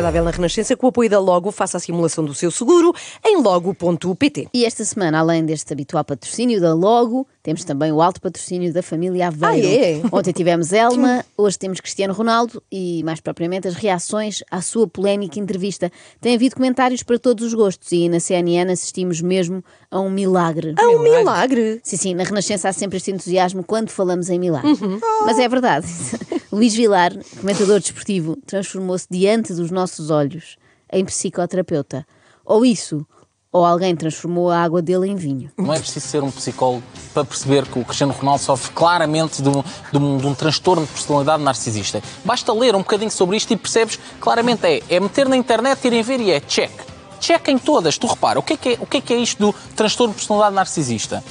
Desagradável na Renascença, com o apoio da Logo, faça a simulação do seu seguro em logo.pt. E esta semana, além deste habitual patrocínio da Logo, temos também o alto patrocínio da família Aveiro. Ah, é? Ontem tivemos Elma, hoje temos Cristiano Ronaldo e, mais propriamente, as reações à sua polémica entrevista. Tem havido comentários para todos os gostos e na CNN assistimos mesmo a um milagre. Ah, um milagre! Sim, sim, na Renascença há sempre este entusiasmo quando falamos em milagres. Uhum. Mas é verdade. Luís Vilar, comentador desportivo, transformou-se diante dos nossos olhos em psicoterapeuta. Ou isso, ou alguém transformou a água dele em vinho. Não é preciso ser um psicólogo para perceber que o Cristiano Ronaldo sofre claramente de um, de um- de um transtorno de personalidade narcisista. Basta ler um bocadinho sobre isto e percebes claramente é, é meter na internet, irem ver e é check. Check em todas. Tu repara, o que é que é, o que é, que é isto do transtorno de personalidade narcisista?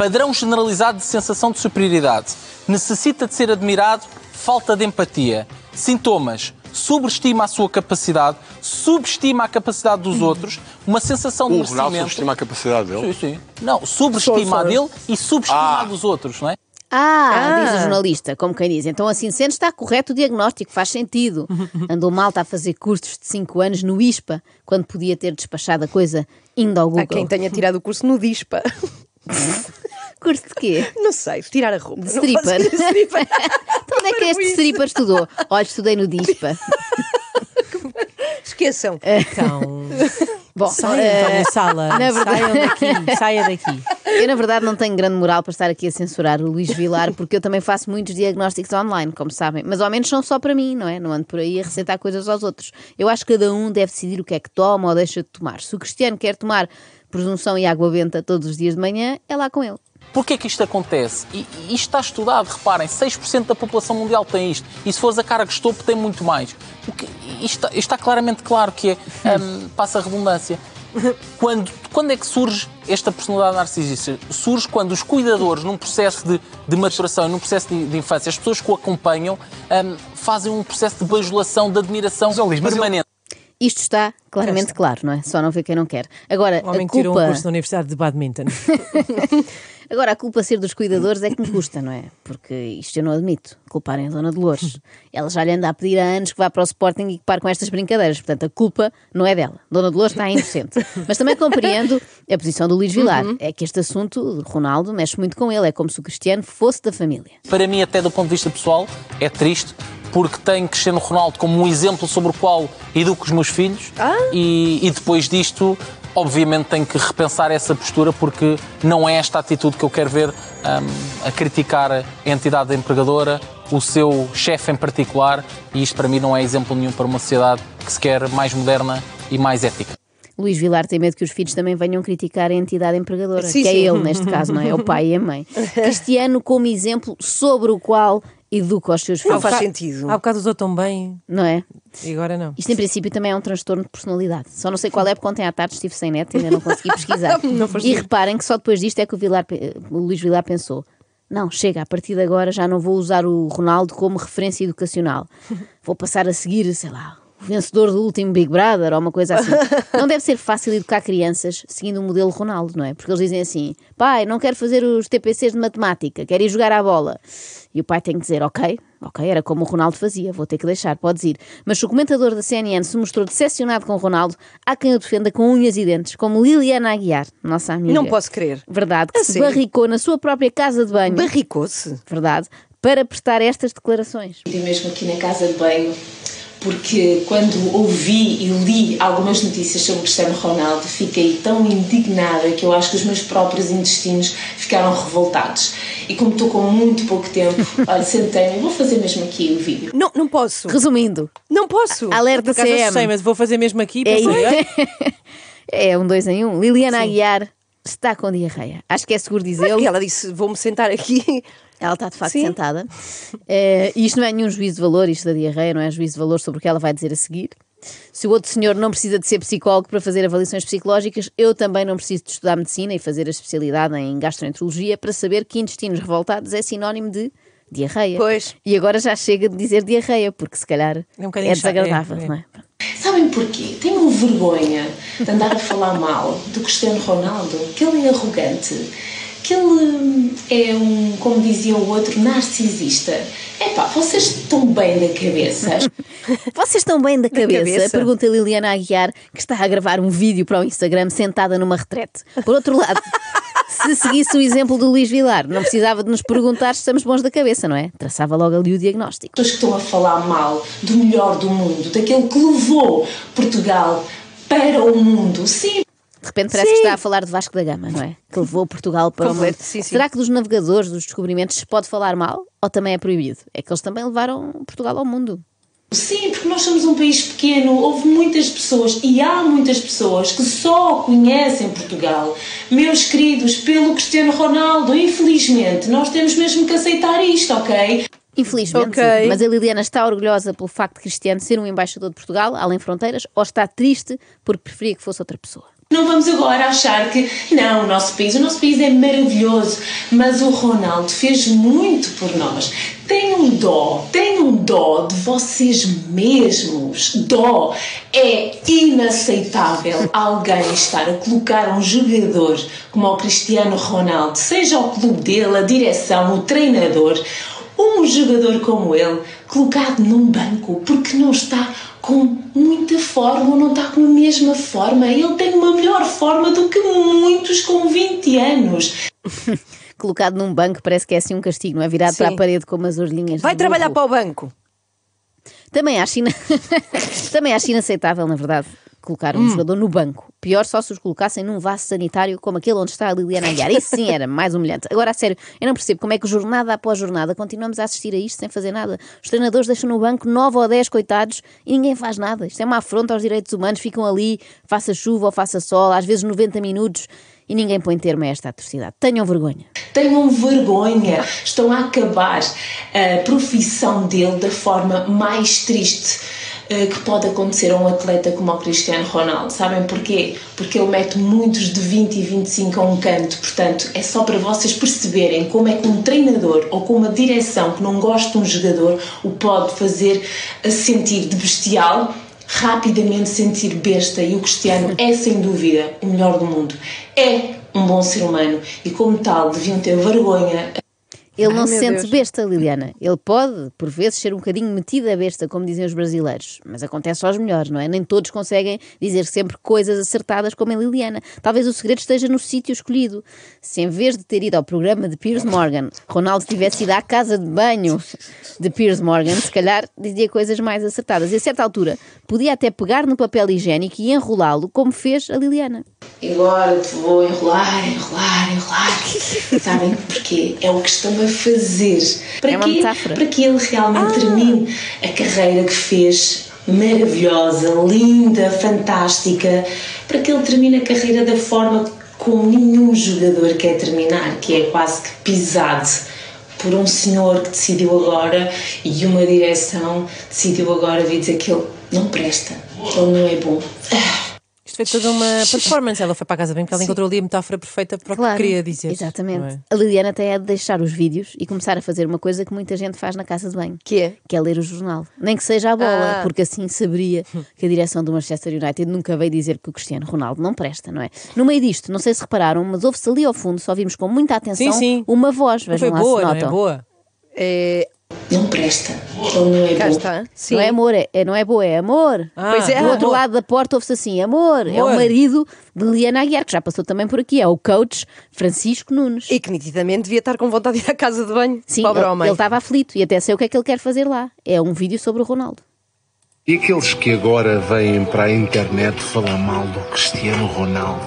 Padrão generalizado de sensação de superioridade. Necessita de ser admirado, falta de empatia. Sintomas. Sobreestima a sua capacidade, subestima a capacidade dos outros, uma sensação de O Ronaldo merecimento. subestima a capacidade dele. Sim, sim. Não, sobreestima a dele e subestima Ah. a dos outros, não é? Ah, Ah. diz o jornalista, como quem diz. Então, assim sendo, está correto o diagnóstico, faz sentido. Andou malta a fazer cursos de 5 anos no ISPA, quando podia ter despachado a coisa indo ao Google. Há quem tenha tirado o curso no DISPA. Curso de quê? Não sei, tirar a roupa. De stripper. de stripper. Então, onde é que este stripper estudou? Olha, estudei no DISPA. Esqueçam. Então, Bom, saiam eh, da sala. na verdade- Saiam daqui, saia daqui. Eu, na verdade, não tenho grande moral para estar aqui a censurar o Luís Vilar, porque eu também faço muitos diagnósticos online, como sabem. Mas ao menos são só para mim, não é? Não ando por aí a receitar coisas aos outros. Eu acho que cada um deve decidir o que é que toma ou deixa de tomar. Se o Cristiano quer tomar presunção e água benta todos os dias de manhã, é lá com ele. Porquê que isto acontece? E, e isto está estudado, reparem, 6% da população mundial tem isto. E se fores a cara de topo, tem muito mais. O que, isto, está, isto está claramente claro que é, hum, passa a redundância. Quando, quando é que surge esta personalidade narcisista? Surge quando os cuidadores, num processo de, de maturação, num processo de, de infância, as pessoas que o acompanham hum, fazem um processo de bajulação, de admiração mas permanente. Isto está claramente claro, não é? Só não vê quem não quer. Agora, O homem a que tirou um culpa... curso na Universidade de Badminton. Agora, a culpa ser dos cuidadores é que me custa, não é? Porque isto eu não admito. Culparem a Dona Dolores. Ela já lhe anda a pedir há anos que vá para o Sporting e que pare com estas brincadeiras. Portanto, a culpa não é dela. Dona Dolores está inocente. Mas também compreendo a posição do Luís Vilar. É que este assunto, Ronaldo, mexe muito com ele. É como se o Cristiano fosse da família. para mim, até do ponto de vista pessoal, é triste, porque tenho Cristiano Ronaldo como um exemplo sobre o qual educo os meus filhos e, e depois disto, obviamente, tenho que repensar essa postura, porque não é esta atitude que eu quero ver hum, a criticar a entidade empregadora, o seu chefe em particular, e isto para mim não é exemplo nenhum para uma sociedade que se quer mais moderna e mais ética. Luís Vilar tem medo que os filhos também venham criticar a entidade empregadora, Sim, que é sim. ele neste caso, não é? É o pai e a mãe. Cristiano como exemplo sobre o qual educa os seus Não filhos, faz sentido. Há bocado usou tão bem não é? e agora não. Isto em princípio também é um transtorno de personalidade. Só não sei qual é, porque ontem à tarde estive sem net e ainda não consegui pesquisar. e reparem que só depois disto é que o, Vilar, o Luís Vilar pensou: não, chega, a partir de agora já não vou usar o Ronaldo como referência educacional. Vou passar a seguir, sei lá, o vencedor do último Big Brother ou uma coisa assim. Não deve ser fácil educar crianças seguindo o modelo Ronaldo, não é? Porque eles dizem assim: pai, não quero fazer os TPCs de matemática, quero ir jogar à bola. E o pai tem que dizer: ok, ok, era como o Ronaldo fazia, vou ter que deixar, podes ir. Mas se o comentador da CNN se mostrou decepcionado com o Ronaldo, há quem o defenda com unhas e dentes, como Liliana Aguiar, nossa amiga. Não posso crer. Verdade, que A se sério? barricou na sua própria casa de banho. Barricou-se. Verdade, para prestar estas declarações. E mesmo aqui na casa de banho, porque quando ouvi e li algumas notícias sobre Cristiano Ronaldo, fiquei tão indignada que eu acho que os meus próprios intestinos ficaram revoltados. E como estou com muito pouco tempo, olha, sentei-me vou fazer mesmo aqui o vídeo. Não, não posso. Resumindo, Não posso. alerta CM. assustei, mas vou fazer mesmo aqui. É, é um dois em um. Liliana Aguiar está com diarreia. Acho que é seguro dizê-lo. E ela disse: Vou-me sentar aqui. Ela está de facto Sim. sentada. Eh, e isto não é nenhum juízo de valor, isto da diarreia, não é juízo de valor sobre o que ela vai dizer a seguir. Se o outro senhor não precisa de ser psicólogo para fazer avaliações psicológicas, eu também não preciso de estudar medicina e fazer a especialidade em gastroenterologia para saber que intestinos revoltados é sinónimo de diarreia. Pois. E agora já chega de dizer diarreia, porque se calhar É um é, desagradável, é, é. não é? Sabem porquê? Tenho vergonha de andar a falar mal do Cristiano Ronaldo, que ele é arrogante, que ele hum, é um, como dizia o outro, narcisista. Epá, vocês estão bem da cabeça. Vocês estão bem da cabeça? cabeça? Pergunta Liliana Aguiar, que está a gravar um vídeo para o Instagram sentada numa retrete. Por outro lado, se seguisse o exemplo do Luís Vilar, não precisava de nos perguntar se estamos bons da cabeça, não é? Traçava logo ali o diagnóstico. Pessoas que estão a falar mal do melhor do mundo, daquele que levou Portugal para o mundo. Sim, De repente parece que está a falar de Vasco da Gama, não é? Que levou Portugal para Completo, o mundo. sim, sim. Será que dos navegadores, dos descobrimentos, se pode falar mal? Ou também é proibido? É que eles também levaram Portugal ao mundo. Sim, porque nós somos um país pequeno, houve muitas pessoas e há muitas pessoas que só conhecem Portugal. Meus queridos, pelo Cristiano Ronaldo, infelizmente, nós temos mesmo que aceitar isto, ok? Infelizmente, Ok. sim. mas a Liliana está orgulhosa pelo facto de Cristiano ser um embaixador de Portugal, além fronteiras, ou está triste porque preferia que fosse outra pessoa? Não vamos agora achar que não, o nosso país, o nosso país é maravilhoso, mas o Ronaldo fez muito por nós. Tenham dó, tenham dó de vocês mesmos. Dó. É inaceitável alguém estar a colocar um jogador como o Cristiano Ronaldo, seja o clube dele, a direção, o treinador, um jogador como ele colocado num banco porque não está com muita forma ou não está com a mesma forma. Ele tem uma melhor forma do que muitos com 20 anos. Colocado num banco parece que é assim um castigo, não é? Virado Sim. para a parede com umas orelhinhas. Vai trabalhar burro. para o banco. Também acho, ina... Também acho inaceitável, na verdade, colocar um jogador no banco. Pior só se os colocassem num vaso sanitário como aquele onde está a Liliana Aguiar. Isso sim era mais humilhante. Agora, a sério, eu não percebo como é que jornada após jornada continuamos a assistir a isto sem fazer nada. Os treinadores deixam no banco 9 ou 10 coitados e ninguém faz nada. Isto é uma afronta aos direitos humanos. Ficam ali, faça chuva ou faça sol, às vezes 90 minutos e ninguém põe termo a esta atrocidade. Tenham vergonha. Tenham vergonha. Estão a acabar a profissão dele da forma mais triste eh, que pode acontecer a um atleta como o Cristiano Ronaldo. Sabem porquê? Porque ele mete muitos de 20 e 25 a um canto. Portanto, é só para vocês perceberem como é que um treinador ou com uma direção que não gosta de um jogador o pode fazer a sentir de bestial rapidamente sentir besta e o Cristiano é sem dúvida o melhor do mundo. É um bom ser humano e como tal deviam ter vergonha Ele não Ai, se sente Deus. besta, Liliana. Ele pode, por vezes, ser um bocadinho metido a besta, como dizem os brasileiros. Mas acontece aos melhores, não é? Nem todos conseguem dizer sempre coisas acertadas como a Liliana. Talvez o segredo esteja no sítio escolhido. Se em vez de ter ido ao programa de Piers Morgan, Ronaldo tivesse ido à casa de banho de Piers Morgan, se calhar dizia coisas mais acertadas. E a certa altura, podia até pegar no papel higiênico e enrolá-lo, como fez a Liliana. E agora te vou enrolar, enrolar, enrolar. Sabem porquê? É o que estão a fazer. Para É metáfora. Para que ele realmente termine a carreira que fez maravilhosa, linda, fantástica. Para que ele termine a carreira da forma como nenhum jogador quer terminar, que é quase que pisado por um senhor que decidiu agora e uma direção decidiu agora vir dizer que ele não presta, que ele não é bom. Foi toda uma performance. Ela foi para a casa bem porque ela encontrou ali a metáfora perfeita para o que queria dizer. Exatamente. não é? A Liliana até é de deixar os vídeos e começar a fazer uma coisa que muita gente faz na casa de banho. Que é? Que é ler o jornal. Nem que seja a bola, Ah. porque assim saberia que a direção do Manchester United nunca veio dizer que o Cristiano Ronaldo não presta, não é? No meio disto, não sei se repararam, mas ouve-se ali ao fundo, só vimos com muita atenção Sim, sim. uma voz. Não Vejam foi lá boa, se não notam. é boa? É, Não presta, ele não é cá bom. está. Sim. Não é amor, é, é- não é boa, é amor. Ah, Pois é. Do outro amor. lado da porta ouve-se assim: amor, é o Amor. marido de Liliana Aguiar, que já passou também por aqui, é o coach Francisco Nunes. E que nitidamente devia estar com vontade de ir à casa de banho. Sim, Pobre ele homem. ele estava aflito e até sei o que é que ele quer fazer lá. É um vídeo sobre o Ronaldo. E aqueles que agora vêm para a internet falar mal do Cristiano Ronaldo?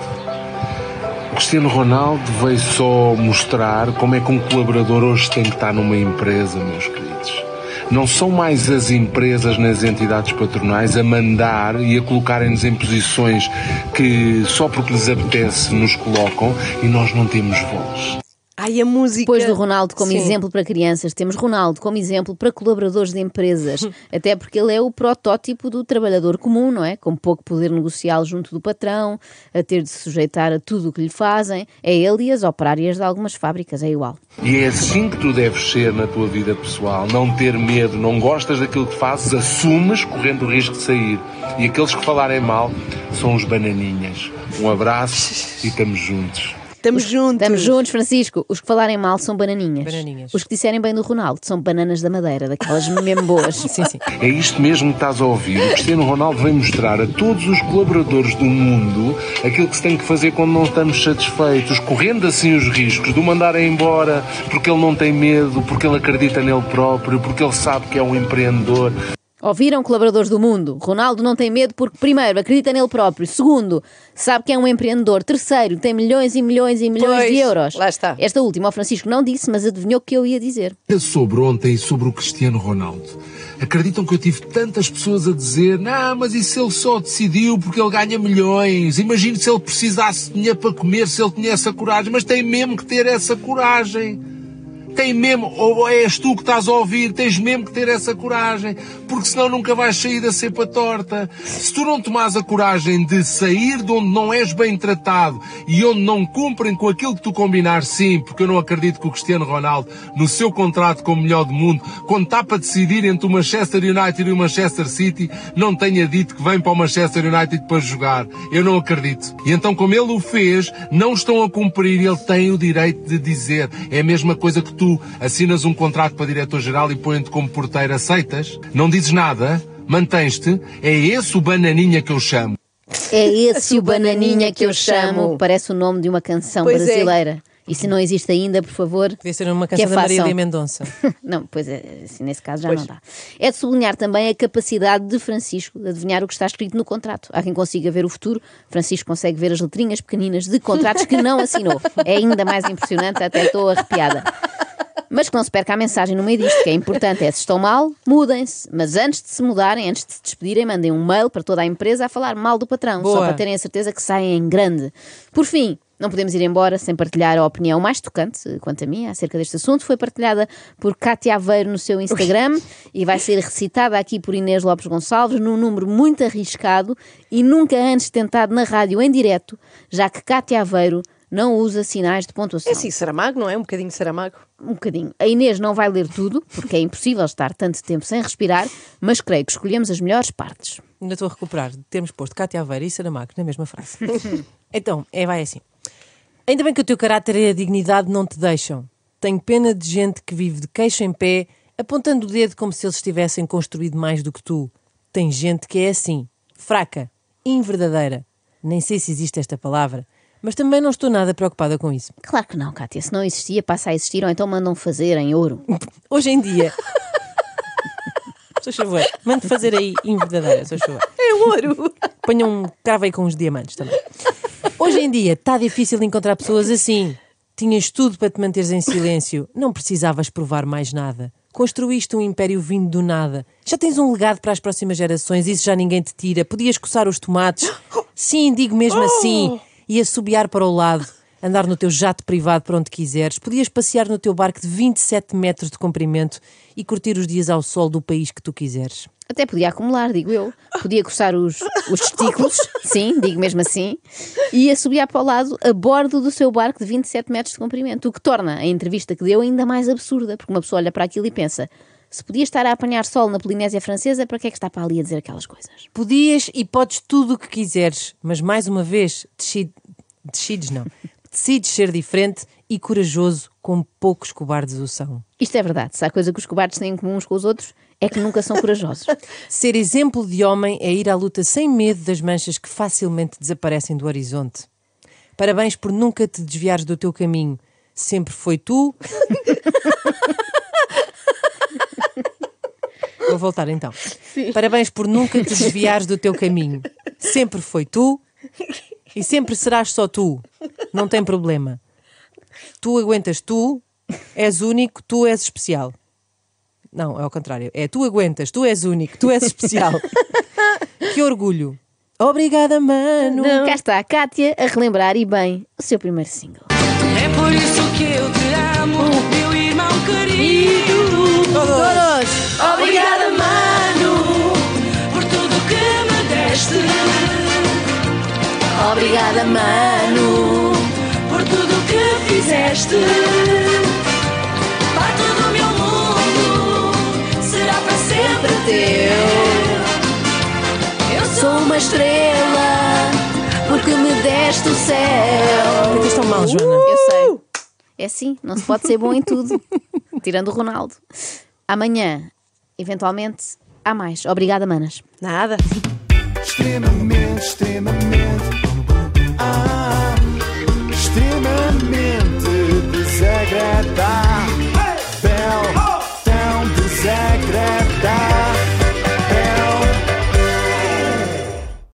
Cristiano Ronaldo veio só mostrar como é que um colaborador hoje tem que estar numa empresa, meus queridos. Não são mais as empresas nas entidades patronais a mandar e a colocarem-nos em posições que só porque lhes apetece nos colocam e nós não temos voz. Ai, a música. Depois do Ronaldo como Sim. exemplo para crianças, temos Ronaldo como exemplo para colaboradores de empresas. Até porque ele é o protótipo do trabalhador comum, não é? Com pouco poder negocial junto do patrão, a ter de se sujeitar a tudo o que lhe fazem. É ele e as operárias de algumas fábricas, é igual. E é assim que tu deves ser na tua vida pessoal. Não ter medo, não gostas daquilo que fazes, assumes correndo o risco de sair. E aqueles que falarem mal são os bananinhas. Um abraço e estamos juntos. Estamos juntos. Estamos juntos, Francisco. Os que falarem mal são bananinhas. Bananinhas. Os que disserem bem do Ronaldo são bananas da madeira, daquelas mesmo boas. Sim, sim. É isto mesmo que estás a ouvir. O Cristiano Ronaldo vem mostrar a todos os colaboradores do mundo aquilo que se tem que fazer quando não estamos satisfeitos, correndo assim os riscos de o mandarem embora porque ele não tem medo, porque ele acredita nele próprio, porque ele sabe que é um empreendedor. Ouviram, colaboradores do mundo? Ronaldo não tem medo porque, primeiro, acredita nele próprio. Segundo, sabe que é um empreendedor. Terceiro, tem milhões e milhões e milhões Pois, de euros. lá está. Esta última, o Francisco não disse, mas adivinhou o que eu ia dizer. Sobre ontem, sobre o Cristiano Ronaldo. Acreditam que eu tive tantas pessoas a dizer não, mas isso ele só decidiu porque ele ganha milhões. Imagine se ele precisasse de dinheiro para comer, se ele tinha essa coragem. Mas tem mesmo que ter essa coragem. Tem mesmo, ou és tu que estás a ouvir, tens mesmo que ter essa coragem, porque senão nunca vais sair da cepa torta. Se tu não tomares a coragem de sair de onde não és bem tratado e onde não cumprem com aquilo que tu combinares, sim, porque eu não acredito que o Cristiano Ronaldo, no seu contrato como melhor do mundo, quando está para decidir entre o Manchester United e o Manchester City, não tenha dito que vem para o Manchester United para jogar. Eu não acredito. E então, como ele o fez, não estão a cumprir ele tem o direito de dizer. É a mesma coisa que tu assinas um contrato para diretor-geral e põem-te como porteiro, aceitas? Não dizes nada? Mantens-te? É esse o bananinha que eu chamo. É esse o bananinha que eu chamo. Parece o nome de uma canção Pois é. brasileira. E se não existe ainda, por favor. Devia ser uma canção a da Marília. Mendonça. Não, pois é, assim, nesse caso já não dá. É de sublinhar também a capacidade de Francisco de adivinhar o que está escrito no contrato. Há quem consiga ver o futuro, Francisco consegue ver as letrinhas pequeninas de contratos que não assinou. É ainda mais impressionante, até estou arrepiada. Mas que não se perca a mensagem no meio disto, que é importante é se estão mal, mudem-se. Mas antes de se mudarem, antes de se despedirem, mandem um mail para toda a empresa a falar mal do patrão, só Boa. para terem a certeza que saem em grande. Por fim, não podemos ir embora sem partilhar a opinião mais tocante, eh, quanto a mim, acerca deste assunto. Foi partilhada por Cátia Aveiro no seu Instagram e vai ser recitada aqui por Inês Lopes Gonçalves num número muito arriscado e nunca antes tentado na rádio em direto, já que Cátia Aveiro não usa sinais de pontuação. É assim, Saramago, não é? Um bocadinho de Saramago. Um bocadinho. A Inês não vai ler tudo, porque é impossível estar tanto tempo sem respirar, mas creio que escolhemos as melhores partes. Ainda estou a recuperar de termos posto Cátia Aveira e Saramago na mesma frase. então, é, vai assim. Ainda bem que o teu caráter e a dignidade não te deixam. Tenho pena de gente que vive de queixo em pé, apontando o dedo como se eles tivessem construído mais do que tu. Tem gente que é assim, fraca, inverdadeira. Nem sei se existe esta palavra, mas também não estou nada preocupada com isso. Claro que não, Cátia. Se não existia, passa a existir, ou então mandam fazer em ouro. Hoje em dia. Sou favor, mande fazer aí inverdadeira, sou favor. É ouro. Ponha um cravo aí com uns diamantes também. Hoje em dia está difícil encontrar pessoas assim. Tinhas tudo para te manteres em silêncio. Não precisavas provar mais nada. Construíste um império vindo do nada. Já tens um legado para as próximas gerações, isso já ninguém te tira. Podias coçar os tomates. Sim, digo mesmo assim. E assobiar para o lado. Andar no teu jato privado para onde quiseres. Podias passear no teu barco de 27 metros de comprimento e curtir os dias ao sol do país que tu quiseres. Até podia acumular, digo eu. Podia coçar os, os testículos, sim, digo mesmo assim, e assobiar para o lado a bordo do seu barco de 27 metros de comprimento, o que torna a entrevista que deu ainda mais absurda, porque uma pessoa olha para aquilo e pensa: se podia estar a apanhar sol na Polinésia Francesa, para que é que está para ali a dizer aquelas coisas? Podias e podes tudo o que quiseres, mas mais uma vez, decide, decides não. Decides ser diferente e corajoso, como poucos cobardes o são. Isto é verdade, se há coisa que os cobardes têm em comum uns com os outros, é que nunca são corajosos. Ser exemplo de homem é ir à luta sem medo das manchas que facilmente desaparecem do horizonte. Parabéns por nunca te desviares do teu caminho. Sempre foi tu. Vou voltar então. Parabéns por nunca te desviares do teu caminho. Sempre foi tu e sempre serás só tu. Não tem problema. Tu aguentas tu, és único, tu és especial. Não, é ao contrário. É tu aguentas, tu és único, tu és especial. que orgulho. Obrigada, mano. Cá está a Kátia a relembrar e bem o seu primeiro single. É por isso que eu te amo, meu irmão querido. Obrigada, mano! Por tudo que fizeste. Parte do meu mundo será para sempre teu. Eu sou uma estrela porque me deste o céu. Porque estão mal, Joana. Eu sei. É assim, não se pode ser bom em tudo. Tirando o Ronaldo. Amanhã, eventualmente, há mais. Obrigada, manas. Nada. extremamente, extremamente,